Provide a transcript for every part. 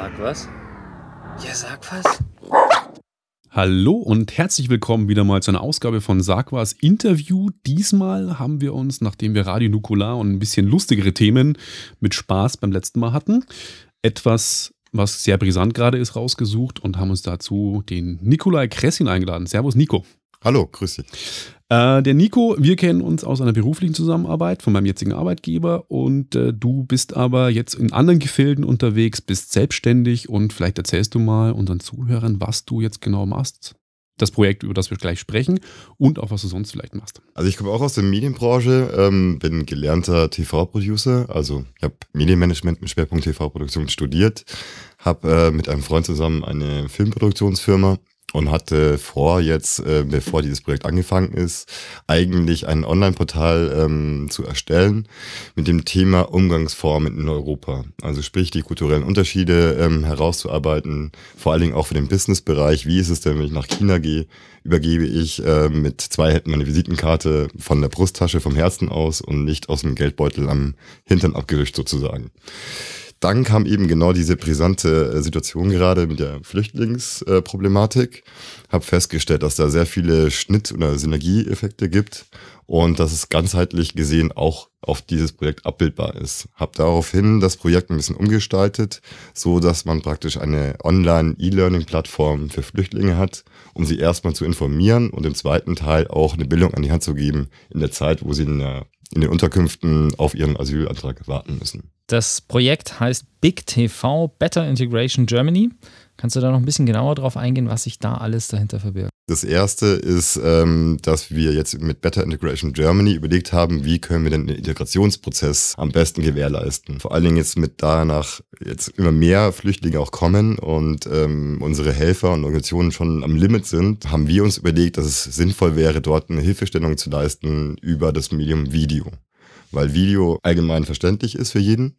Sag was. Ja, sag was. Hallo und herzlich willkommen wieder mal zu einer Ausgabe von Sag was Interview. Diesmal haben wir uns, nachdem wir Radio Nukular und ein bisschen lustigere Themen mit Spaß beim letzten Mal hatten, etwas, was sehr brisant gerade ist, rausgesucht und haben uns dazu den Nikolai Kressin eingeladen. Servus, Nico. Hallo, grüß dich. Äh, der Nico, wir kennen uns aus einer beruflichen Zusammenarbeit von meinem jetzigen Arbeitgeber und äh, du bist aber jetzt in anderen Gefilden unterwegs, bist selbstständig und vielleicht erzählst du mal unseren Zuhörern, was du jetzt genau machst. Das Projekt, über das wir gleich sprechen und auch was du sonst vielleicht machst. Also ich komme auch aus der Medienbranche, ähm, bin gelernter TV-Producer, also ich habe Medienmanagement mit Schwerpunkt TV-Produktion studiert, habe äh, mit einem Freund zusammen eine Filmproduktionsfirma und hatte vor, jetzt, äh, bevor dieses Projekt angefangen ist, eigentlich ein Online-Portal ähm, zu erstellen mit dem Thema Umgangsformen in Europa. Also sprich die kulturellen Unterschiede ähm, herauszuarbeiten, vor allen Dingen auch für den Business-Bereich. Wie ist es denn, wenn ich nach China gehe, übergebe ich äh, mit zwei Händen meine Visitenkarte von der Brusttasche vom Herzen aus und nicht aus dem Geldbeutel am Hintern abgewischt sozusagen dann kam eben genau diese brisante äh, Situation gerade mit der Flüchtlingsproblematik. Habe festgestellt, dass da sehr viele Schnitt- oder Synergieeffekte gibt und dass es ganzheitlich gesehen auch auf dieses Projekt abbildbar ist. Habe daraufhin das Projekt ein bisschen umgestaltet, so dass man praktisch eine Online-E-Learning-Plattform für Flüchtlinge hat, um sie erstmal zu informieren und im zweiten Teil auch eine Bildung an die Hand zu geben in der Zeit, wo sie in, der, in den Unterkünften auf ihren Asylantrag warten müssen. Das Projekt heißt Big TV Better Integration Germany. Kannst du da noch ein bisschen genauer drauf eingehen, was sich da alles dahinter verbirgt? Das erste ist, ähm, dass wir jetzt mit Better Integration Germany überlegt haben, wie können wir denn den Integrationsprozess am besten gewährleisten. Vor allen Dingen jetzt mit danach jetzt immer mehr Flüchtlinge auch kommen und ähm, unsere Helfer und Organisationen schon am Limit sind, haben wir uns überlegt, dass es sinnvoll wäre, dort eine Hilfestellung zu leisten über das Medium Video weil Video allgemein verständlich ist für jeden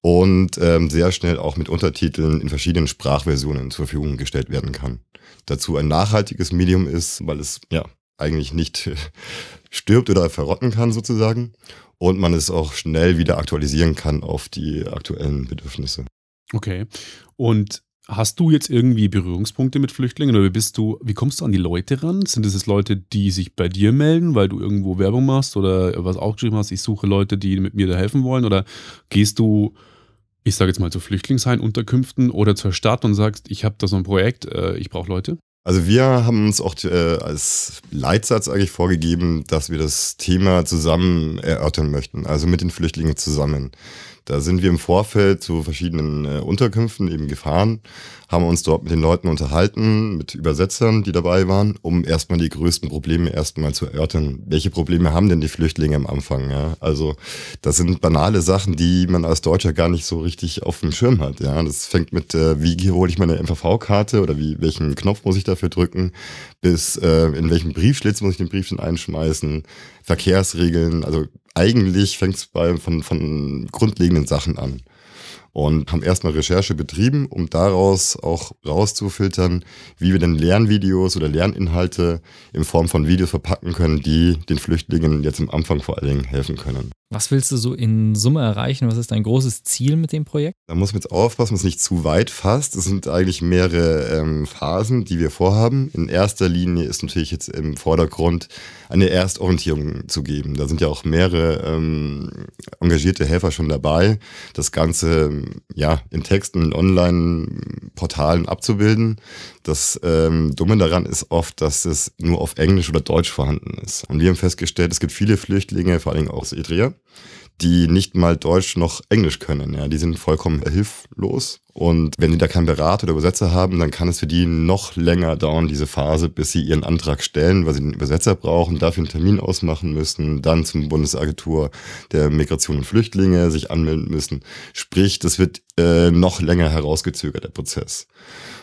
und ähm, sehr schnell auch mit Untertiteln in verschiedenen Sprachversionen zur Verfügung gestellt werden kann. Dazu ein nachhaltiges Medium ist, weil es ja eigentlich nicht stirbt oder verrotten kann sozusagen und man es auch schnell wieder aktualisieren kann auf die aktuellen Bedürfnisse. Okay. Und Hast du jetzt irgendwie Berührungspunkte mit Flüchtlingen oder wie bist du, wie kommst du an die Leute ran? Sind es Leute, die sich bei dir melden, weil du irgendwo Werbung machst oder was auch geschrieben hast, ich suche Leute, die mit mir da helfen wollen? Oder gehst du, ich sage jetzt mal zu Flüchtlingsheim-Unterkünften oder zur Stadt und sagst, ich habe da so ein Projekt, äh, ich brauche Leute? Also wir haben uns auch äh, als Leitsatz eigentlich vorgegeben, dass wir das Thema zusammen erörtern möchten, also mit den Flüchtlingen zusammen. Da sind wir im Vorfeld zu verschiedenen äh, Unterkünften eben gefahren, haben uns dort mit den Leuten unterhalten, mit Übersetzern, die dabei waren, um erstmal die größten Probleme erstmal zu erörtern. Welche Probleme haben denn die Flüchtlinge am Anfang? Ja? Also das sind banale Sachen, die man als Deutscher gar nicht so richtig auf dem Schirm hat. Ja? Das fängt mit, äh, wie hole ich meine MVV-Karte oder wie, welchen Knopf muss ich dafür drücken, bis äh, in welchem Briefschlitz muss ich den Brief denn einschmeißen, Verkehrsregeln, also eigentlich fängt es von, von grundlegenden Sachen an. Und haben erstmal Recherche betrieben, um daraus auch rauszufiltern, wie wir denn Lernvideos oder Lerninhalte in Form von Videos verpacken können, die den Flüchtlingen jetzt am Anfang vor allen Dingen helfen können. Was willst du so in Summe erreichen? Was ist dein großes Ziel mit dem Projekt? Da muss man jetzt aufpassen, dass es nicht zu weit fasst. Es sind eigentlich mehrere ähm, Phasen, die wir vorhaben. In erster Linie ist natürlich jetzt im Vordergrund eine Erstorientierung zu geben. Da sind ja auch mehrere ähm, engagierte Helfer schon dabei, das Ganze ja in Texten, in Online-Portalen abzubilden. Das ähm, Dumme daran ist oft, dass es nur auf Englisch oder Deutsch vorhanden ist. Und wir haben festgestellt, es gibt viele Flüchtlinge, vor allem aus Eritrea, die nicht mal Deutsch noch Englisch können. Ja, die sind vollkommen hilflos. Und wenn die da keinen Berater oder Übersetzer haben, dann kann es für die noch länger dauern, diese Phase, bis sie ihren Antrag stellen, weil sie einen Übersetzer brauchen, dafür einen Termin ausmachen müssen, dann zum Bundesagentur der Migration und Flüchtlinge sich anmelden müssen. Sprich, das wird äh, noch länger herausgezögert, der Prozess.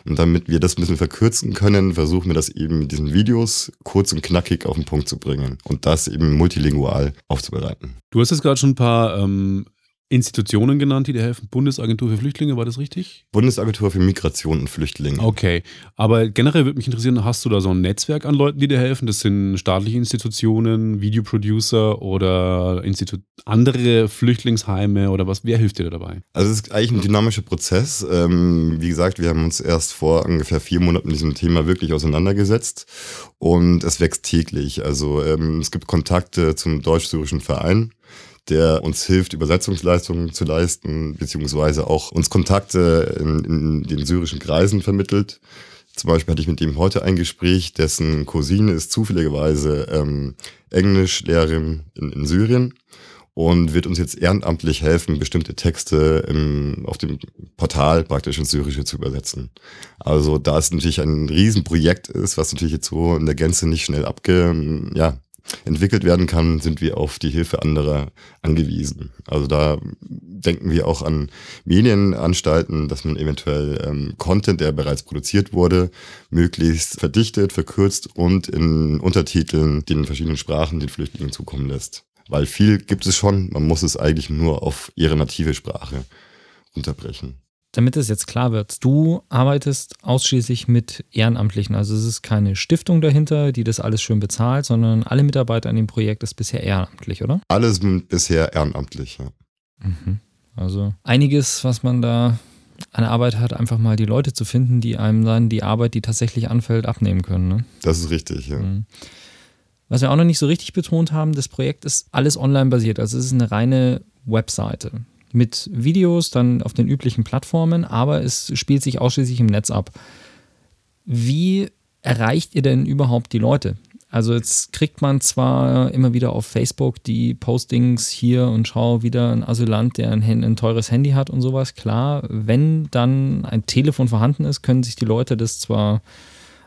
Und damit wir das ein bisschen verkürzen können, versuchen wir das eben mit diesen Videos kurz und knackig auf den Punkt zu bringen und das eben multilingual aufzubereiten. Du hast jetzt gerade schon ein paar ähm, Institutionen genannt, die dir helfen. Bundesagentur für Flüchtlinge, war das richtig? Bundesagentur für Migration und Flüchtlinge. Okay, aber generell würde mich interessieren, hast du da so ein Netzwerk an Leuten, die dir helfen? Das sind staatliche Institutionen, Videoproducer oder Institu andere Flüchtlingsheime oder was? Wer hilft dir da dabei? Also es ist eigentlich ein dynamischer Prozess. Ähm, wie gesagt, wir haben uns erst vor ungefähr vier Monaten mit diesem Thema wirklich auseinandergesetzt und es wächst täglich. Also ähm, es gibt Kontakte zum deutsch-syrischen Verein der uns hilft, Übersetzungsleistungen zu leisten, beziehungsweise auch uns Kontakte in, in den syrischen Kreisen vermittelt. Zum Beispiel hatte ich mit ihm heute ein Gespräch, dessen Cousine ist zufälligerweise ähm, Englischlehrerin in, in Syrien und wird uns jetzt ehrenamtlich helfen, bestimmte Texte im, auf dem Portal praktisch ins Syrische zu übersetzen. Also da es natürlich ein Riesenprojekt ist, was natürlich jetzt so in der Gänze nicht schnell abge, ja, entwickelt werden kann, sind wir auf die Hilfe anderer angewiesen. Also da denken wir auch an Medienanstalten, dass man eventuell ähm, Content, der bereits produziert wurde, möglichst verdichtet, verkürzt und in Untertiteln den verschiedenen Sprachen den Flüchtlingen zukommen lässt. Weil viel gibt es schon, man muss es eigentlich nur auf ihre native Sprache unterbrechen damit es jetzt klar wird, du arbeitest ausschließlich mit Ehrenamtlichen. Also es ist keine Stiftung dahinter, die das alles schön bezahlt, sondern alle Mitarbeiter an dem Projekt ist bisher ehrenamtlich, oder? Alles bisher ehrenamtlich, ja. Mhm. Also einiges, was man da an Arbeit hat, einfach mal die Leute zu finden, die einem dann die Arbeit, die tatsächlich anfällt, abnehmen können. Ne? Das ist richtig, ja. Mhm. Was wir auch noch nicht so richtig betont haben, das Projekt ist alles online basiert. Also es ist eine reine Webseite mit Videos dann auf den üblichen Plattformen, aber es spielt sich ausschließlich im Netz ab. Wie erreicht ihr denn überhaupt die Leute? Also jetzt kriegt man zwar immer wieder auf Facebook die Postings hier und schau wieder ein Asylant, der ein, ein, teures Handy hat und sowas. Klar, wenn dann ein Telefon vorhanden ist, können sich die Leute das zwar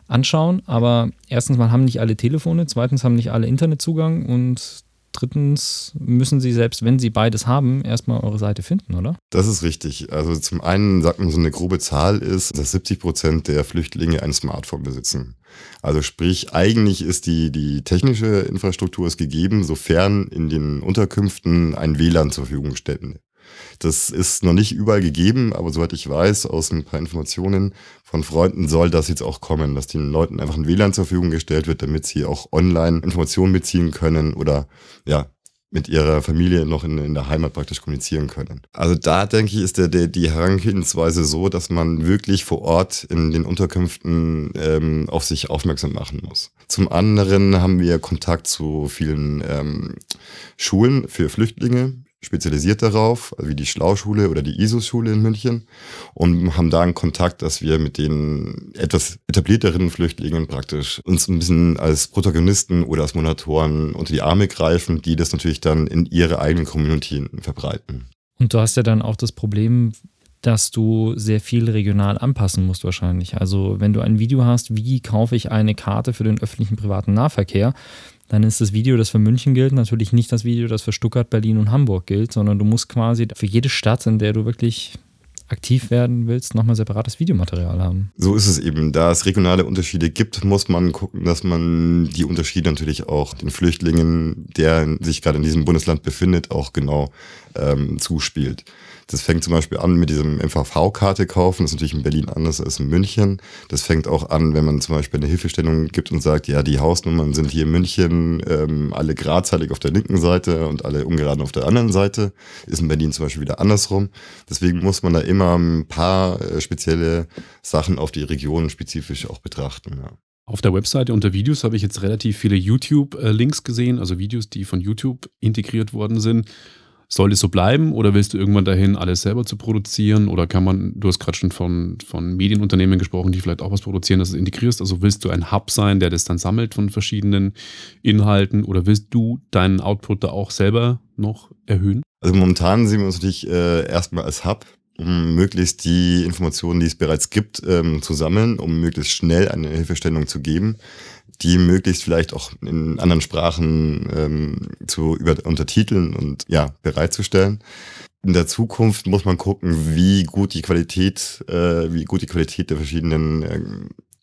anschauen, aber erstens mal haben nicht alle Telefone, zweitens haben nicht alle Internetzugang und drittens müssen Sie selbst, wenn Sie beides haben, erstmal eure Seite finden, oder? Das ist richtig. Also zum einen sagt man so eine grobe Zahl ist, dass 70 Prozent der Flüchtlinge ein Smartphone besitzen. Also sprich, eigentlich ist die, die technische Infrastruktur ist gegeben, sofern in den Unterkünften ein WLAN zur Verfügung steht. Das ist noch nicht überall gegeben, aber soweit ich weiß, aus ein paar Informationen von Freunden soll das jetzt auch kommen, dass den Leuten einfach ein WLAN zur Verfügung gestellt wird, damit sie auch online Informationen beziehen können oder ja, mit ihrer Familie noch in, in, der Heimat praktisch kommunizieren können. Also da denke ich, ist der, der, die Herangehensweise so, dass man wirklich vor Ort in den Unterkünften ähm, auf sich aufmerksam machen muss. Zum anderen haben wir Kontakt zu vielen ähm, Schulen für Flüchtlinge, spezialisiert darauf, wie die Schlauschule oder die ISO-Schule in München und haben da einen Kontakt, dass wir mit den etwas etablierteren Flüchtlingen praktisch uns ein bisschen als Protagonisten oder als Monatoren unter die Arme greifen, die das natürlich dann in ihre eigenen Community verbreiten. Und du hast ja dann auch das Problem, dass du sehr viel regional anpassen musst wahrscheinlich. Also wenn du ein Video hast, wie kaufe ich eine Karte für den öffentlichen privaten Nahverkehr, dann ist das Video, das für München gilt, natürlich nicht das Video, das für Stuttgart, Berlin und Hamburg gilt, sondern du musst quasi für jede Stadt, in der du wirklich aktiv werden willst, nochmal separates Videomaterial haben. So ist es eben. Da es regionale Unterschiede gibt, muss man gucken, dass man die Unterschiede natürlich auch den Flüchtlingen, der sich gerade in diesem Bundesland befindet, auch genau ähm, zuspielt. Das fängt zum Beispiel an mit diesem MVV-Karte kaufen. Das ist natürlich in Berlin anders als in München. Das fängt auch an, wenn man zum Beispiel eine Hilfestellung gibt und sagt, ja, die Hausnummern sind hier in München ähm, alle gradzalig auf der linken Seite und alle ungeraden auf der anderen Seite. Ist in Berlin zum Beispiel wieder andersrum. Deswegen muss man da immer ein paar äh, spezielle Sachen auf die Region spezifisch auch betrachten. Ja. Auf der Webseite unter Videos habe ich jetzt relativ viele YouTube-Links äh, gesehen, also Videos, die von YouTube integriert worden sind. Soll es so bleiben oder willst du irgendwann dahin, alles selber zu produzieren? Oder kann man, du hast gerade schon von, von Medienunternehmen gesprochen, die vielleicht auch was produzieren, dass du integrierst. Also willst du ein Hub sein, der das dann sammelt von verschiedenen Inhalten? Oder willst du deinen Output da auch selber noch erhöhen? Also momentan sehen wir uns natürlich äh, erstmal als Hub, um möglichst die Informationen, die es bereits gibt, ähm, zu sammeln, um möglichst schnell eine Hilfestellung zu geben die möglichst vielleicht auch in anderen Sprachen ähm, zu über, untertiteln und ja, bereitzustellen. In der Zukunft muss man gucken, wie gut die Qualität, äh, wie gut die Qualität der verschiedenen äh,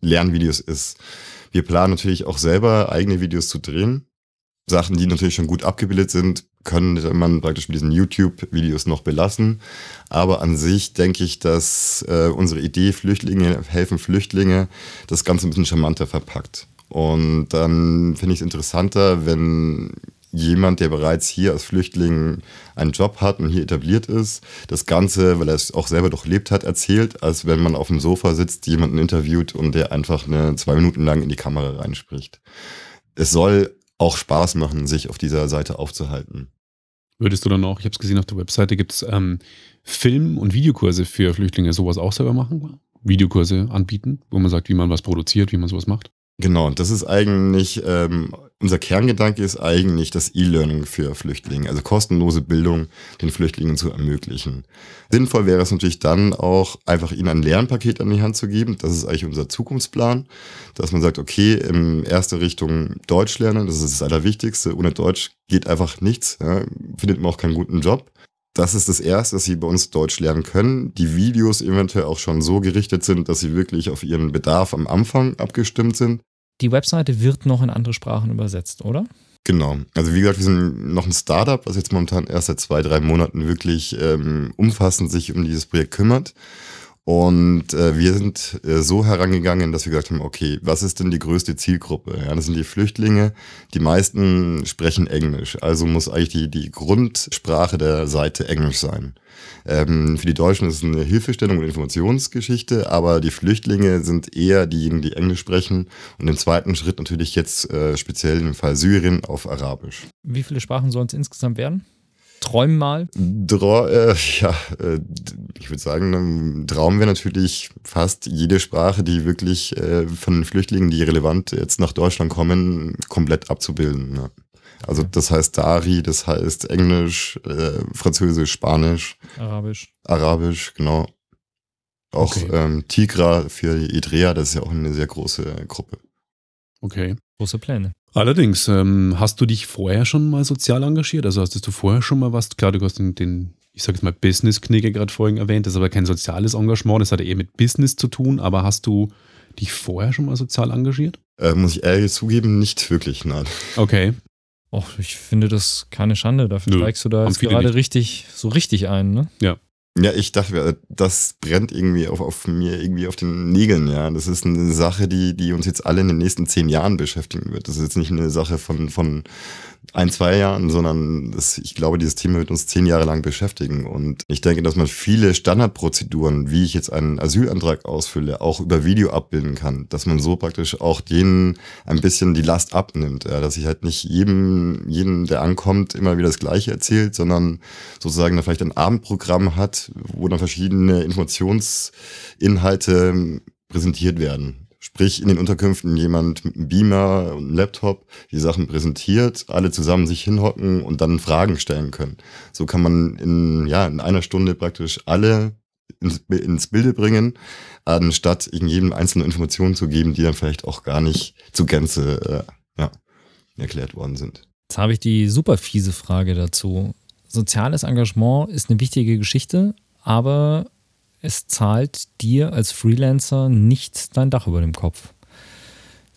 Lernvideos ist. Wir planen natürlich auch selber eigene Videos zu drehen. Sachen, die natürlich schon gut abgebildet sind, könnte man praktisch mit diesen YouTube-Videos noch belassen. Aber an sich denke ich, dass äh, unsere Idee Flüchtlinge helfen Flüchtlinge das Ganze ein bisschen charmanter verpackt. Und dann finde ich es interessanter, wenn jemand, der bereits hier als Flüchtling einen Job hat und hier etabliert ist, das Ganze, weil er es auch selber durchlebt hat, erzählt, als wenn man auf dem Sofa sitzt, jemanden interviewt und der einfach eine zwei Minuten lang in die Kamera reinspricht. Es soll auch Spaß machen, sich auf dieser Seite aufzuhalten. Würdest du dann auch, ich habe es gesehen auf der Webseite, gibt es ähm, Film- und Videokurse für Flüchtlinge, sowas auch selber machen? Videokurse anbieten, wo man sagt, wie man was produziert, wie man sowas macht? Genau, das ist eigentlich, ähm, unser Kerngedanke ist eigentlich das E-Learning für Flüchtlinge, also kostenlose Bildung den Flüchtlingen zu ermöglichen. Sinnvoll wäre es natürlich dann auch, einfach ihnen ein Lernpaket an die Hand zu geben. Das ist eigentlich unser Zukunftsplan, dass man sagt, okay, in erste Richtung Deutsch lernen, das ist das Allerwichtigste. Ohne Deutsch geht einfach nichts, ja, findet man auch keinen guten Job. Das ist das Erste, dass sie bei uns Deutsch lernen können. Die Videos eventuell auch schon so gerichtet sind, dass sie wirklich auf ihren Bedarf am Anfang abgestimmt sind. Die Webseite wird noch in andere Sprachen übersetzt, oder? Genau. Also wie gesagt, wir sind noch ein Startup, was jetzt momentan erst seit zwei, drei Monaten wirklich ähm, umfassend sich um dieses Projekt kümmert. Und äh, wir sind äh, so herangegangen, dass wir gesagt haben, okay, was ist denn die größte Zielgruppe? Ja, das sind die Flüchtlinge. Die meisten sprechen Englisch. Also muss eigentlich die, die Grundsprache der Seite Englisch sein. Ähm, für die Deutschen ist es eine Hilfestellung und Informationsgeschichte, aber die Flüchtlinge sind eher diejenigen, die Englisch sprechen. Und im zweiten Schritt natürlich jetzt äh, speziell im Fall Syrien auf Arabisch. Wie viele Sprachen sollen es insgesamt werden? Träumen mal? Dra äh, ja, äh, ich würde sagen, ein Traum wäre natürlich fast jede Sprache, die wirklich äh, von Flüchtlingen, die relevant jetzt nach Deutschland kommen, komplett abzubilden. Ja. Also das heißt Dari, das heißt Englisch, äh, Französisch, Spanisch, Arabisch. Arabisch, genau. Auch Okay. ähm, Tigra für Eritrea, das ist ja auch eine sehr große Gruppe. Okay. Große Pläne. Allerdings, ähm, hast du dich vorher schon mal sozial engagiert? Also hast du vorher schon mal was, klar, du hast den, den ich sage jetzt mal Business-Knigge gerade vorhin erwähnt, das ist aber kein soziales Engagement, das hat eher mit Business zu tun, aber hast du dich vorher schon mal sozial engagiert? Äh, muss ich ehrlich zugeben, nicht wirklich, nein. Okay. Och, ich finde das keine Schande. Dafür Nö, steigst du da jetzt gerade nicht. richtig, so richtig ein, ne? Ja, ich dachte, das brennt irgendwie auf, auf mir, irgendwie auf den Nägeln, ja. Das ist eine Sache, die, die uns jetzt alle in den nächsten zehn Jahren beschäftigen wird. Das ist jetzt nicht eine Sache von, von ein, zwei Jahren, sondern das, ich glaube, dieses Thema wird uns zehn Jahre lang beschäftigen. Und ich denke, dass man viele Standardprozeduren, wie ich jetzt einen Asylantrag ausfülle, auch über Video abbilden kann. Dass man so praktisch auch denen ein bisschen die Last abnimmt. Ja. Dass ich halt nicht jedem, jedem, der ankommt, immer wieder das Gleiche erzählt, sondern sozusagen dann vielleicht ein Abendprogramm hat, wo dann verschiedene Informationsinhalte präsentiert werden. Sprich, in den Unterkünften jemand mit einem Beamer und einem Laptop die Sachen präsentiert, alle zusammen sich hinhocken und dann Fragen stellen können. So kann man in, ja, in einer Stunde praktisch alle ins, ins Bilde bringen, anstatt in jedem einzelne Informationen zu geben, die dann vielleicht auch gar nicht zu Gänze äh, ja, erklärt worden sind. Jetzt habe ich die super fiese Frage dazu. Soziales Engagement ist eine wichtige Geschichte, aber es zahlt dir als Freelancer nicht dein Dach über dem Kopf.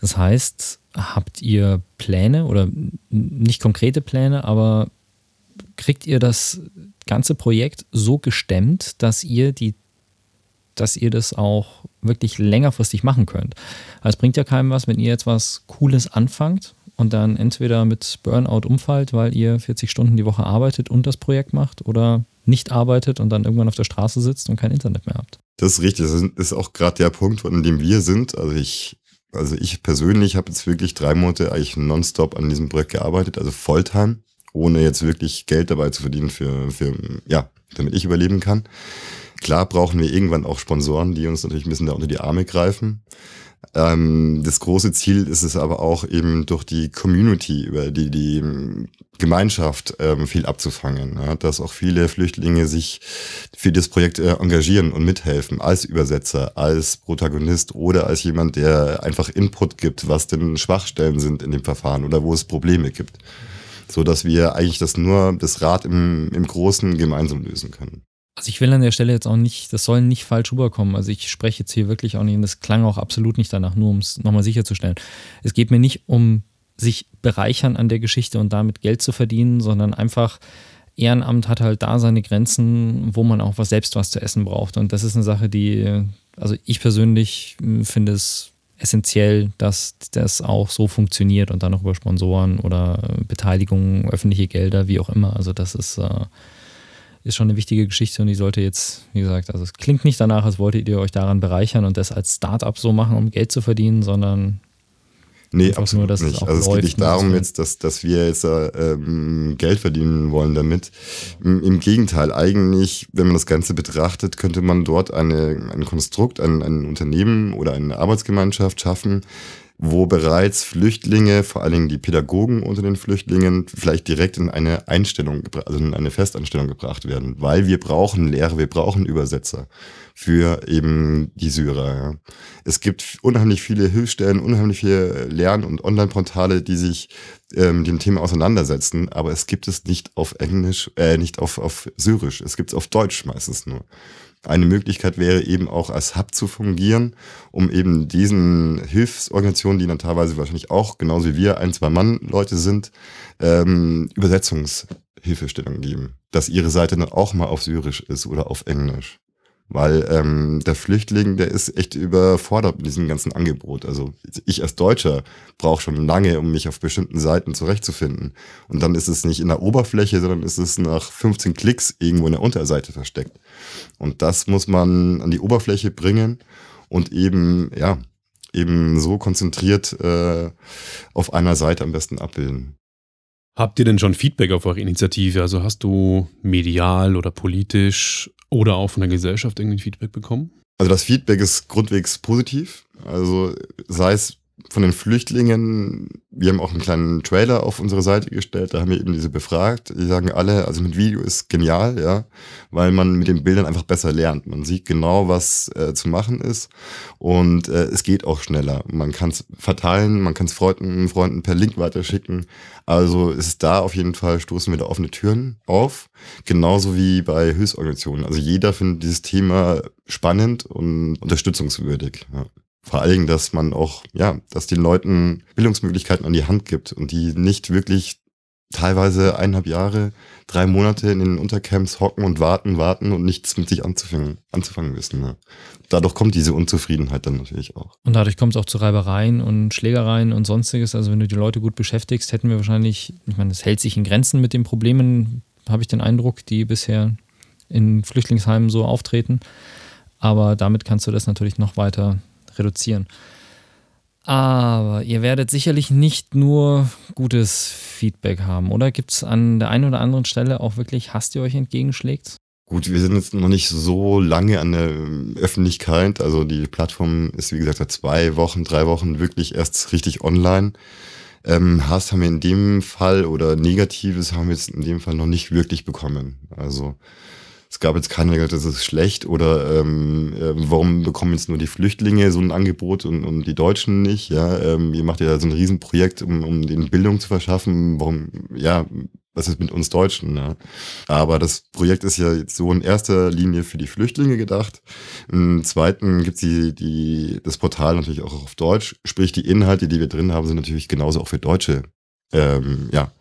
Das heißt, habt ihr Pläne oder nicht konkrete Pläne, aber kriegt ihr das ganze Projekt so gestemmt, dass ihr die dass ihr das auch wirklich längerfristig machen könnt. Es bringt ja keinem was, wenn ihr jetzt was Cooles anfangt und dann entweder mit Burnout umfallt, weil ihr 40 Stunden die Woche arbeitet und das Projekt macht oder nicht arbeitet und dann irgendwann auf der Straße sitzt und kein Internet mehr habt. Das ist richtig. Das ist auch gerade der Punkt, an dem wir sind. Also ich, also ich persönlich habe jetzt wirklich drei Monate eigentlich nonstop an diesem Projekt gearbeitet, also Volltime, ohne jetzt wirklich Geld dabei zu verdienen für, für ja, damit ich überleben kann. Klar brauchen wir irgendwann auch Sponsoren, die uns natürlich ein bisschen da unter die Arme greifen. Ähm, das große Ziel ist es aber auch eben durch die Community, über die, die Gemeinschaft ähm, viel abzufangen. Ja, dass auch viele Flüchtlinge sich für das Projekt äh, engagieren und mithelfen, als Übersetzer, als Protagonist oder als jemand, der einfach Input gibt, was denn Schwachstellen sind in dem Verfahren oder wo es Probleme gibt. So dass wir eigentlich das nur, das Rad im, im Großen gemeinsam lösen können. Also ich will an der Stelle jetzt auch nicht, das soll nicht falsch rüberkommen. Also ich spreche jetzt hier wirklich auch nicht, und das klang auch absolut nicht danach, nur um es nochmal sicherzustellen. Es geht mir nicht um sich bereichern an der Geschichte und damit Geld zu verdienen, sondern einfach Ehrenamt hat halt da seine Grenzen, wo man auch was selbst was zu essen braucht. Und das ist eine Sache, die, also ich persönlich hm, finde es essentiell, dass das auch so funktioniert und dann noch über Sponsoren oder Beteiligungen, öffentliche Gelder, wie auch immer. Also das ist, äh, ist schon eine wichtige Geschichte und die sollte jetzt, wie gesagt, also es klingt nicht danach, als wolltet ihr euch daran bereichern und das als Startup so machen, um Geld zu verdienen, sondern Nee, absolut nur, nicht. Also es geht nicht darum jetzt, dass, dass wir jetzt ähm, Geld verdienen wollen damit. Im, Im, Gegenteil, eigentlich, wenn man das Ganze betrachtet, könnte man dort eine, ein Konstrukt, ein, ein Unternehmen oder eine Arbeitsgemeinschaft schaffen, wo bereits Flüchtlinge, vor allen Dingen die Pädagogen unter den Flüchtlingen, vielleicht direkt in eine Einstellung, also in eine Festanstellung gebracht werden, weil wir brauchen Lehrer, wir brauchen Übersetzer für eben die Syrer. Ja. Es gibt unheimlich viele Hilfsstellen, unheimlich viele Lern- und Online-Portale, die sich äh, mit dem Thema auseinandersetzen, aber es gibt es nicht auf Englisch, äh, nicht auf, auf Syrisch, es gibt es auf Deutsch meistens nur. Eine Möglichkeit wäre eben auch als Hub zu fungieren, um eben diesen Hilfsorganisationen, die dann teilweise wahrscheinlich auch, genauso wie wir, ein, zwei Mann-Leute sind, ähm, Übersetzungshilfestellung geben. Dass ihre Seite dann auch mal auf Syrisch ist oder auf Englisch. Weil ähm, der Flüchtling, der ist echt überfordert mit diesem ganzen Angebot. Also ich als Deutscher brauche schon lange, um mich auf bestimmten Seiten zurechtzufinden. Und dann ist es nicht in der Oberfläche, sondern ist es nach 15 Klicks irgendwo in der Unterseite versteckt. Und das muss man an die Oberfläche bringen und eben, ja, eben so konzentriert äh, auf einer Seite am besten abbilden. Habt ihr denn schon Feedback auf eure Initiative? Also hast du medial oder politisch oder auch von der Gesellschaft irgendwie Feedback bekommen? Also das Feedback ist grundwegs positiv. Also sei es von den Flüchtlingen, wir haben auch einen kleinen Trailer auf unsere Seite gestellt, da haben wir eben diese befragt. Die sagen alle, also mit Video ist genial, ja, weil man mit den Bildern einfach besser lernt. Man sieht genau, was äh, zu machen ist und äh, es geht auch schneller. Man kann es verteilen, man kann es Freunden, Freunden per Link weiterschicken. Also ist da auf jeden Fall, stoßen wir da offene Türen auf. Genauso wie bei Hilfsorganisationen. Also jeder findet dieses Thema spannend und unterstützungswürdig. Ja. Vor Dingen, dass man auch, ja, dass den Leuten Bildungsmöglichkeiten an die Hand gibt und die nicht wirklich teilweise eineinhalb Jahre, drei Monate in den Untercamps hocken und warten, warten und nichts mit sich anzufangen, anzufangen wissen. Ne? Dadurch kommt diese Unzufriedenheit dann natürlich auch. Und dadurch kommt es auch zu Reibereien und Schlägereien und sonstiges. Also wenn du die Leute gut beschäftigst, hätten wir wahrscheinlich, ich meine, es hält sich in Grenzen mit den Problemen, habe ich den Eindruck, die bisher in Flüchtlingsheimen so auftreten. Aber damit kannst du das natürlich noch weiter reduzieren. Aber ihr werdet sicherlich nicht nur gutes Feedback haben, oder? Gibt es an der einen oder anderen Stelle auch wirklich Hass, die euch entgegenschlägt? Gut, wir sind jetzt noch nicht so lange an der Öffentlichkeit. Also die Plattform ist, wie gesagt, seit zwei Wochen, drei Wochen wirklich erst richtig online. Ähm, Hass haben wir in dem Fall oder Negatives haben wir jetzt in dem Fall noch nicht wirklich bekommen. Also es gab jetzt gesagt das ist schlecht oder ähm, äh, warum bekommen jetzt nur die Flüchtlinge so ein Angebot und, und die Deutschen nicht? Ja, ähm, ihr macht ja so ein Riesenprojekt, um, um den Bildung zu verschaffen. Warum, ja, was ist mit uns Deutschen? Ja? Aber das Projekt ist ja jetzt so in erster Linie für die Flüchtlinge gedacht. Im zweiten gibt es die, die, das Portal natürlich auch auf Deutsch. Sprich, die Inhalte, die wir drin haben, sind natürlich genauso auch für Deutsche ähm, ja,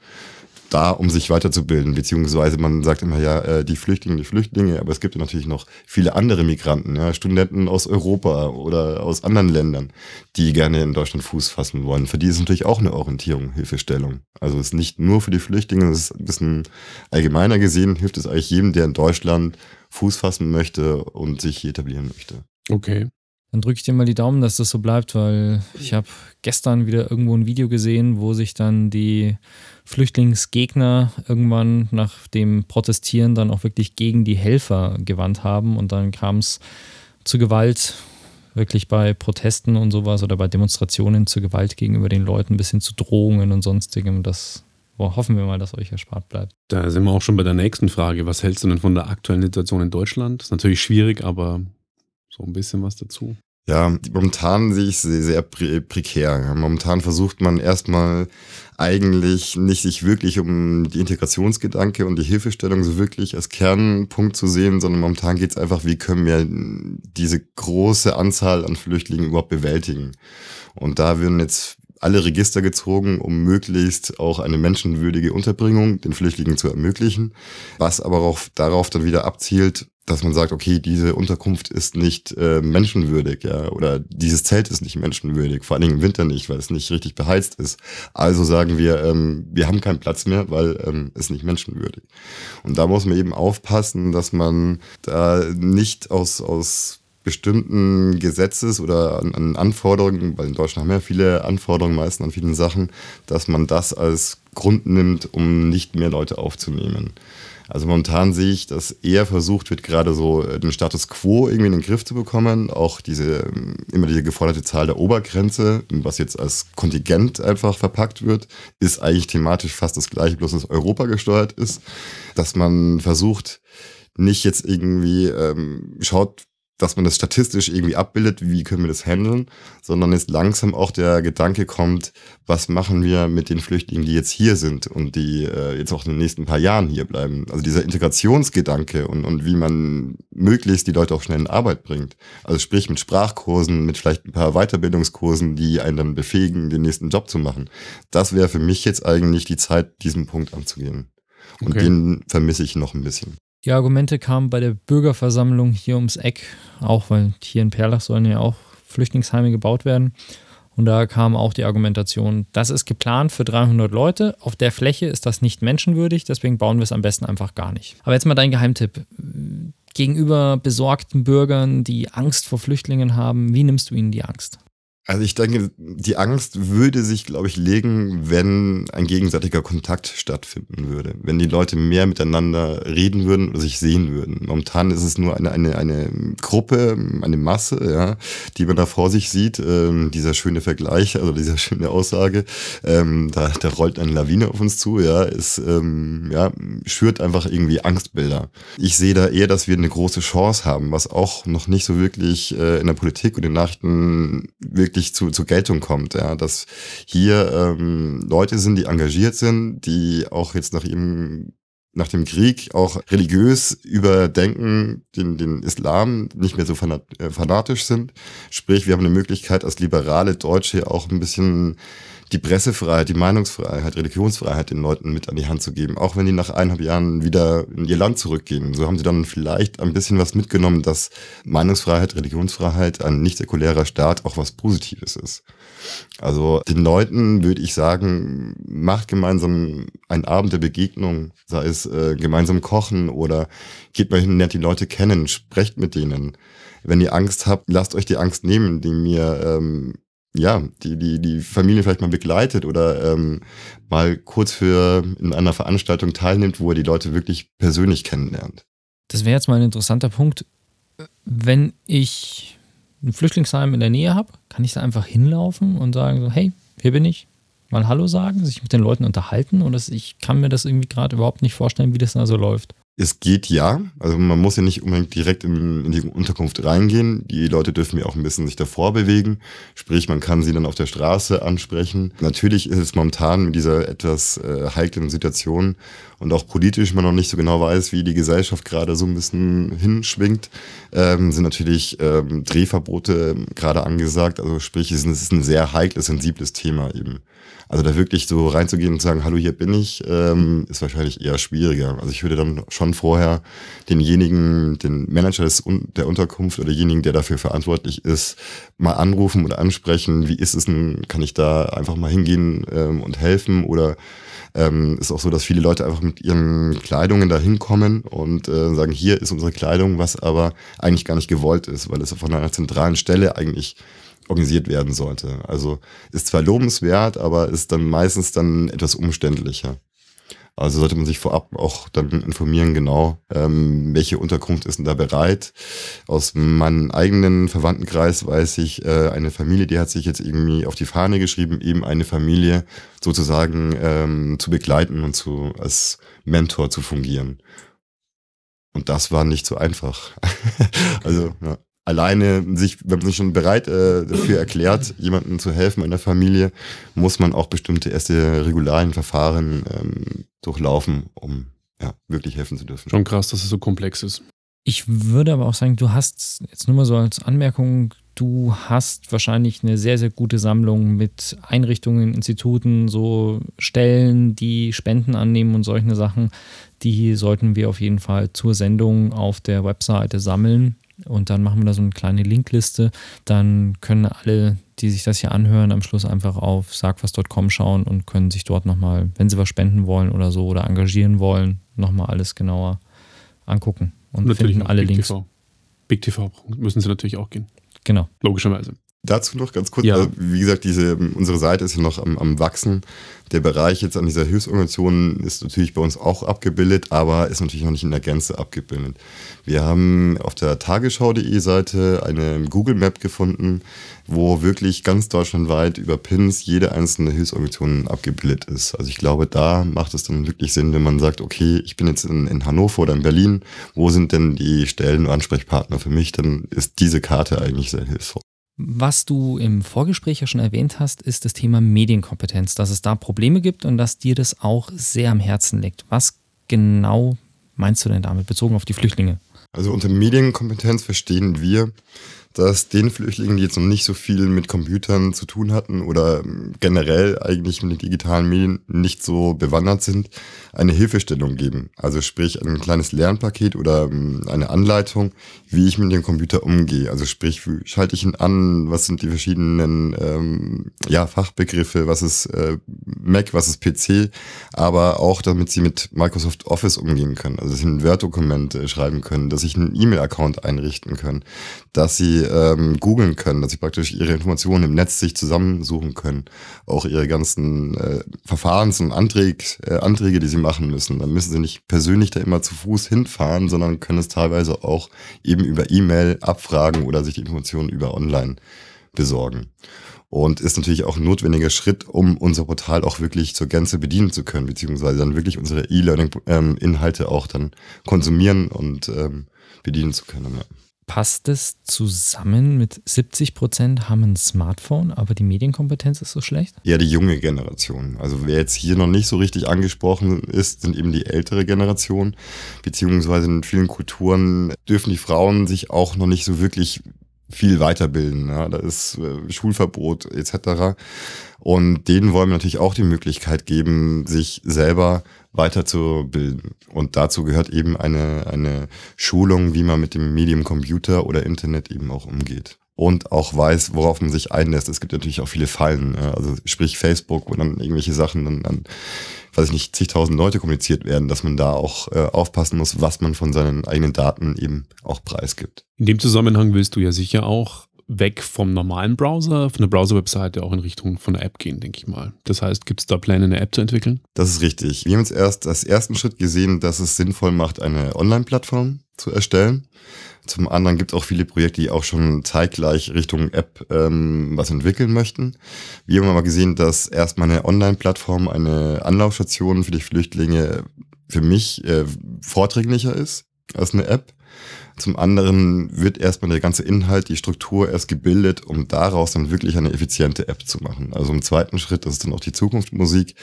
da, um sich weiterzubilden, beziehungsweise man sagt immer ja, äh, die Flüchtlinge, die Flüchtlinge, aber es gibt natürlich noch viele andere Migranten, ja, Studenten aus Europa oder aus anderen Ländern, die gerne in Deutschland Fuß fassen wollen. Für die ist natürlich auch eine Orientierung, Hilfestellung. Also es ist nicht nur für die Flüchtlinge, es ist ein bisschen allgemeiner gesehen, hilft es eigentlich jedem, der in Deutschland Fuß fassen möchte und sich hier etablieren möchte. Okay. Dann drücke ich dir mal die Daumen, dass das so bleibt, weil ich habe gestern wieder irgendwo ein Video gesehen, wo sich dann die Flüchtlingsgegner irgendwann nach dem Protestieren dann auch wirklich gegen die Helfer gewandt haben und dann kam es zu Gewalt, wirklich bei Protesten und sowas oder bei Demonstrationen zu Gewalt gegenüber den Leuten, bis hin zu Drohungen und sonstigem. Das boah, hoffen wir mal, dass euch erspart bleibt. Da sind wir auch schon bei der nächsten Frage. Was hältst du denn von der aktuellen Situation in Deutschland? Das ist natürlich schwierig, aber so ein bisschen was dazu. Ja, momentan sehe ich es sehr, sehr prekär. Momentan versucht man erstmal eigentlich nicht sich wirklich um die Integrationsgedanke und die Hilfestellung so wirklich als Kernpunkt zu sehen, sondern momentan geht es einfach, wie können wir diese große Anzahl an Flüchtlingen überhaupt bewältigen. Und da würden jetzt alle Register gezogen, um möglichst auch eine menschenwürdige Unterbringung den Flüchtlingen zu ermöglichen, was aber auch darauf dann wieder abzielt, dass man sagt, okay, diese Unterkunft ist nicht äh, menschenwürdig, ja, oder dieses Zelt ist nicht menschenwürdig, vor allen Dingen im Winter nicht, weil es nicht richtig beheizt ist. Also sagen wir, ähm, wir haben keinen Platz mehr, weil ähm, es nicht menschenwürdig. Und da muss man eben aufpassen, dass man da nicht aus, aus bestimmten Gesetzes oder an, an Anforderungen, weil in Deutschland haben wir ja viele Anforderungen meistens an vielen Sachen, dass man das als Grund nimmt, um nicht mehr Leute aufzunehmen. Also momentan sehe ich, dass eher versucht wird, gerade so äh, den Status quo irgendwie in den Griff zu bekommen. Auch diese, ähm, immer diese geforderte Zahl der Obergrenze, was jetzt als Kontingent einfach verpackt wird, ist eigentlich thematisch fast das gleiche, bloß dass Europa gesteuert ist. Dass man versucht, nicht jetzt irgendwie ähm, schaut, dass man das statistisch irgendwie abbildet, wie können wir das handeln, sondern jetzt langsam auch der Gedanke kommt, was machen wir mit den Flüchtlingen, die jetzt hier sind und die äh, jetzt auch in den nächsten paar Jahren hier bleiben. Also dieser Integrationsgedanke und, und wie man möglichst die Leute auch schnell in Arbeit bringt. Also sprich mit Sprachkursen, mit vielleicht ein paar Weiterbildungskursen, die einen dann befähigen, den nächsten Job zu machen. Das wäre für mich jetzt eigentlich die Zeit, diesen Punkt anzugehen. Und okay. den vermisse ich noch ein bisschen. Die Argumente kamen bei der Bürgerversammlung hier ums Eck, auch weil hier in Perlach sollen ja auch Flüchtlingsheime gebaut werden. Und da kam auch die Argumentation, das ist geplant für 300 Leute, auf der Fläche ist das nicht menschenwürdig, deswegen bauen wir es am besten einfach gar nicht. Aber jetzt mal dein Geheimtipp. Gegenüber besorgten Bürgern, die Angst vor Flüchtlingen haben, wie nimmst du ihnen die Angst? Also ich denke, die Angst würde sich, glaube ich, legen, wenn ein gegenseitiger Kontakt stattfinden würde. Wenn die Leute mehr miteinander reden würden oder sich sehen würden. Momentan ist es nur eine, eine, eine Gruppe, eine Masse, ja, die man da vor sich sieht. Ähm, dieser schöne Vergleich, also dieser schöne Aussage, ähm, da, da rollt eine Lawine auf uns zu, ja, ist, ähm, ja, schürt einfach irgendwie Angstbilder. Ich sehe da eher, dass wir eine große Chance haben, was auch noch nicht so wirklich äh, in der Politik und den Nachrichten wirklich wirklich zu, zur Geltung kommt. Ja, dass hier ähm, Leute sind, die engagiert sind, die auch jetzt nach ihrem nach dem Krieg auch religiös überdenken, den, den Islam nicht mehr so äh, fanatisch sind. Sprich, wir haben eine Möglichkeit als liberale Deutsche auch ein bisschen die Pressefreiheit, die Meinungsfreiheit, Religionsfreiheit den Leuten mit an die Hand zu geben, auch wenn die nach eineinhalb Jahren wieder in ihr Land zurückgehen. So haben sie dann vielleicht ein bisschen was mitgenommen, dass Meinungsfreiheit, Religionsfreiheit, ein nicht säkulärer Staat auch was Positives ist. Also den Leuten würde ich sagen, macht gemeinsam einen Abend der Begegnung, sei es äh, gemeinsam kochen oder geht mal hin, lernt die Leute kennen, sprecht mit denen. Wenn ihr Angst habt, lasst euch die Angst nehmen, indem ihr ähm, ja, die, die, die Familie vielleicht mal begleitet oder ähm, mal kurz für in einer Veranstaltung teilnimmt, wo er die Leute wirklich persönlich kennenlernt. Das wäre jetzt mal ein interessanter Punkt. Wenn ich ein Flüchtlingsheim in der Nähe habe, kann ich da einfach hinlaufen und sagen so, hey, hier bin ich, mal Hallo sagen, sich mit den Leuten unterhalten oder ich kann mir das irgendwie gerade überhaupt nicht vorstellen, wie das da so läuft. Es geht ja. Also man muss ja nicht unbedingt direkt in, in, die Unterkunft reingehen. Die Leute dürfen ja auch ein bisschen sich davor bewegen. Sprich, man kann sie dann auf der Straße ansprechen. Natürlich ist es momentan mit dieser etwas äh, heiklen Situation und auch politisch man noch nicht so genau weiß, wie die Gesellschaft gerade so ein bisschen hinschwingt, ähm, sind natürlich ähm, Drehverbote gerade angesagt. Also sprich, es ist ein sehr heikles, sensibles Thema eben. Also da wirklich so reinzugehen und sagen, hallo, hier bin ich, ähm, ist wahrscheinlich eher schwieriger. Also ich würde dann schon vorher denjenigen, den Manager des, der Unterkunft oder denjenigen, der dafür verantwortlich ist, mal anrufen oder ansprechen, wie ist es denn, kann ich da einfach mal hingehen ähm, und helfen oder ähm, ist auch so, dass viele Leute einfach mit ihren Kleidungen da hinkommen und äh, sagen, hier ist unsere Kleidung, was aber eigentlich gar nicht gewollt ist, weil es von einer zentralen Stelle eigentlich organisiert werden sollte. Also ist zwar lobenswert, aber ist dann meistens dann etwas umständlicher. Also sollte man sich vorab auch dann informieren, genau, ähm, welche Unterkunft ist denn da bereit. Aus meinem eigenen Verwandtenkreis weiß ich, äh, eine Familie, die hat sich jetzt irgendwie auf die Fahne geschrieben, eben eine Familie sozusagen ähm, zu begleiten und zu als Mentor zu fungieren. Und das war nicht so einfach. also, ja alleine sich, wenn man sich schon bereit äh, dafür erklärt, jemandem zu helfen in der Familie, muss man auch bestimmte erste regularien Verfahren ähm, durchlaufen, um ja, wirklich helfen zu dürfen. Schon krass, dass es so komplex ist. Ich würde aber auch sagen, du hast jetzt nur mal so als Anmerkung, du hast wahrscheinlich eine sehr, sehr gute Sammlung mit Einrichtungen, Instituten, so Stellen, die Spenden annehmen und solche Sachen. Die sollten wir auf jeden Fall zur Sendung auf der Webseite sammeln. Und dann machen wir da so eine kleine Linkliste. Dann können alle, die sich das hier anhören, am Schluss einfach auf sagwas.com schauen und können sich dort nochmal, wenn sie was spenden wollen oder so oder engagieren wollen, nochmal alles genauer angucken. Und Natürlich finden alle Big Links. TV. Big TV müssen sie natürlich auch gehen. Genau. Logischerweise. Dazu noch ganz kurz, Ja. also, wie gesagt, diese, unsere Seite ist ja noch am, am Wachsen. Der Bereich jetzt an dieser Hilfsorganisation ist natürlich bei uns auch abgebildet, aber ist natürlich noch nicht in der Gänze abgebildet. Wir haben auf der tagesschau.de Seite eine Google Map gefunden, wo wirklich ganz deutschlandweit über Pins jede einzelne Hilfsorganisation abgebildet ist. Also ich glaube, da macht es dann wirklich Sinn, wenn man sagt, okay, ich bin jetzt in, in Hannover oder in Berlin, wo sind denn die Stellen und Ansprechpartner für mich? Dann ist diese Karte eigentlich sehr hilfreich. Was du im Vorgespräch ja schon erwähnt hast, ist das Thema Medienkompetenz, dass es da Probleme gibt und dass dir das auch sehr am Herzen liegt. Was genau meinst du denn damit, bezogen auf die Flüchtlinge? Also unter Medienkompetenz verstehen wir, dass den Flüchtlingen, die jetzt noch nicht so viel mit Computern zu tun hatten oder generell eigentlich mit den digitalen Medien nicht so bewandert sind, eine Hilfestellung geben. Also sprich ein kleines Lernpaket oder ähm, eine Anleitung, wie ich mit dem Computer umgehe. Also sprich, wie schalte ich ihn an, was sind die verschiedenen ähm, ja, Fachbegriffe, was ist äh, Mac, was ist PC, aber auch damit sie mit Microsoft Office umgehen können. Also dass sie ein Word-Dokument äh, schreiben können, dass sie einen E-Mail-Account einrichten können, dass sie ähm, googeln können, dass sie praktisch ihre Informationen im Netz sich zusammensuchen können, auch ihre ganzen äh, Verfahrens- und Anträge, äh, Anträge, die sie machen müssen. Dann müssen sie nicht persönlich da immer zu Fuß hinfahren, sondern können es teilweise auch eben über E-Mail abfragen oder sich die Informationen über online besorgen. Und ist natürlich auch ein notwendiger Schritt, um unser Portal auch wirklich zur Gänze bedienen zu können, beziehungsweise dann wirklich unsere E-Learning-Inhalte auch dann konsumieren und ähm, bedienen zu können. Ja. Passt es zusammen mit 70 Prozent haben ein Smartphone, aber die Medienkompetenz ist so schlecht? eher die junge Generation. Also wer jetzt hier noch nicht so richtig angesprochen ist, sind eben die ältere Generation, beziehungsweise in vielen Kulturen dürfen die Frauen sich auch noch nicht so wirklich viel weiterbilden. Ja, da ist äh, Schulverbot etc. Und denen wollen wir natürlich auch die Möglichkeit geben, sich selber weiterzubilden. Und dazu gehört eben eine, eine Schulung, wie man mit dem Medium Computer oder Internet eben auch umgeht. Und auch weiß, worauf man sich einlässt. Es gibt natürlich auch viele Fallen. ja. Also sprich Facebook, wo dann irgendwelche Sachen dann an, weiß ich nicht, zigtausend Leute kommuniziert werden, dass man da auch äh, aufpassen muss, was man von seinen eigenen Daten eben auch preisgibt. In dem Zusammenhang willst du ja sicher auch weg vom normalen Browser, von der Browser-Webseite auch in Richtung von der App gehen, denke ich mal. Das heißt, gibt es da Pläne, eine App zu entwickeln? Das ist richtig. Wir haben jetzt erst als ersten Schritt gesehen, dass es sinnvoll macht, eine Online-Plattform zu erstellen. Zum anderen gibt es auch viele Projekte, die auch schon zeitgleich Richtung App ähm, was entwickeln möchten. Wir haben aber gesehen, dass erstmal eine Online-Plattform, eine Anlaufstation für die Flüchtlinge für mich äh, vorträglicher ist als eine App. Zum anderen wird erstmal der ganze Inhalt, die Struktur erst gebildet, um daraus dann wirklich eine effiziente App zu machen. Also im zweiten Schritt, das ist dann auch die Zukunftsmusik,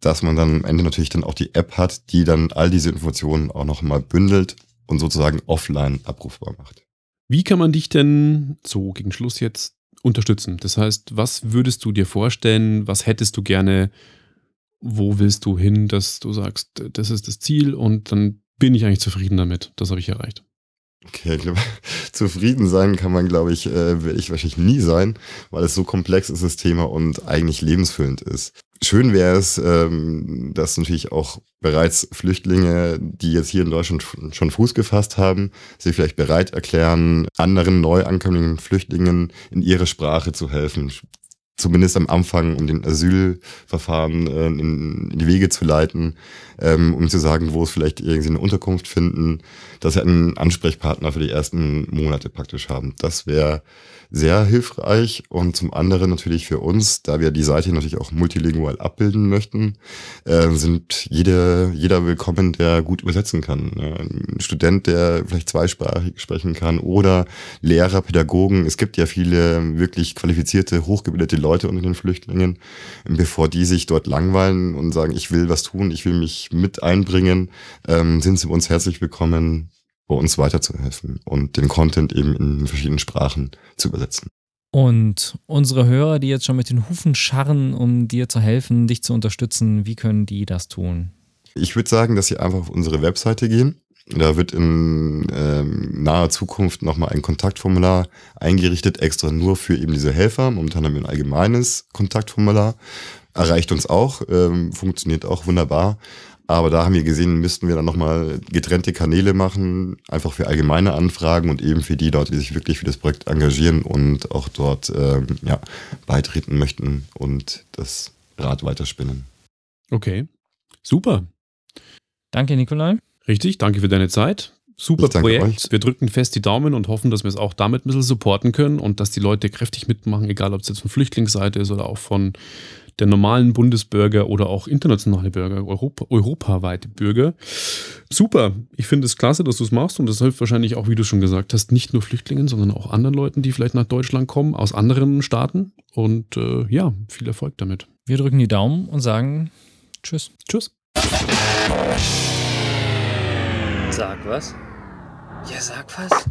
dass man dann am Ende natürlich dann auch die App hat, die dann all diese Informationen auch nochmal bündelt und sozusagen offline abrufbar macht. Wie kann man dich denn so gegen Schluss jetzt unterstützen? Das heißt, was würdest du dir vorstellen? Was hättest du gerne? Wo willst du hin, dass du sagst, das ist das Ziel und dann bin ich eigentlich zufrieden damit. Das habe ich erreicht. Okay, ich glaube, zufrieden sein kann man, glaube ich, äh, werde ich wahrscheinlich nie sein, weil es so komplex ist, das Thema, und eigentlich lebensfüllend ist. Schön wäre es, ähm, dass natürlich auch bereits Flüchtlinge, die jetzt hier in Deutschland schon Fuß gefasst haben, sich vielleicht bereit erklären, anderen neu ankommenden Flüchtlingen in ihre Sprache zu helfen. Zumindest am Anfang, um den Asylverfahren äh, in, in die Wege zu leiten, ähm, um zu sagen, wo es vielleicht irgendwie eine Unterkunft finden, dass sie einen Ansprechpartner für die ersten Monate praktisch haben. Das wäre sehr hilfreich und zum anderen natürlich für uns, da wir die Seite natürlich auch multilingual abbilden möchten, äh, sind jede, jeder willkommen, der gut übersetzen kann. Ein Student, der vielleicht zweisprachig sprechen kann oder Lehrer, Pädagogen. Es gibt ja viele wirklich qualifizierte, hochgebildete Leute unter den Flüchtlingen. Bevor die sich dort langweilen und sagen, ich will was tun, ich will mich mit einbringen, ähm, sind sie bei uns herzlich willkommen, bei uns weiterzuhelfen und den Content eben in verschiedenen Sprachen zu übersetzen. Und unsere Hörer, die jetzt schon mit den Hufen scharren, um dir zu helfen, dich zu unterstützen, wie können die das tun? Ich würde sagen, dass sie einfach auf unsere Webseite gehen. Da wird in ähm, naher Zukunft nochmal ein Kontaktformular eingerichtet, extra nur für eben diese Helfer. Momentan haben wir ein allgemeines Kontaktformular. Erreicht uns auch, ähm, funktioniert auch wunderbar. Aber da haben wir gesehen, müssten wir dann nochmal getrennte Kanäle machen, einfach für allgemeine Anfragen und eben für die dort, die sich wirklich für das Projekt engagieren und auch dort ähm, ja, beitreten möchten und das Rad weiterspinnen. Okay, super. Danke, Nikolai. Richtig, danke für deine Zeit. Super Projekt. euch. Wir drücken fest die Daumen und hoffen, dass wir es auch damit ein bisschen supporten können und dass die Leute kräftig mitmachen, egal ob es jetzt von Flüchtlingsseite ist oder auch von der normalen Bundesbürger oder auch internationale Bürger, Europa, europaweite Bürger. Super. Ich finde es klasse, dass du es machst und das hilft wahrscheinlich auch, wie du schon gesagt hast, nicht nur Flüchtlingen, sondern auch anderen Leuten, die vielleicht nach Deutschland kommen, aus anderen Staaten. Und äh, ja, viel Erfolg damit. Wir drücken die Daumen und sagen Tschüss. Tschüss. Sag was? Ja, sag was.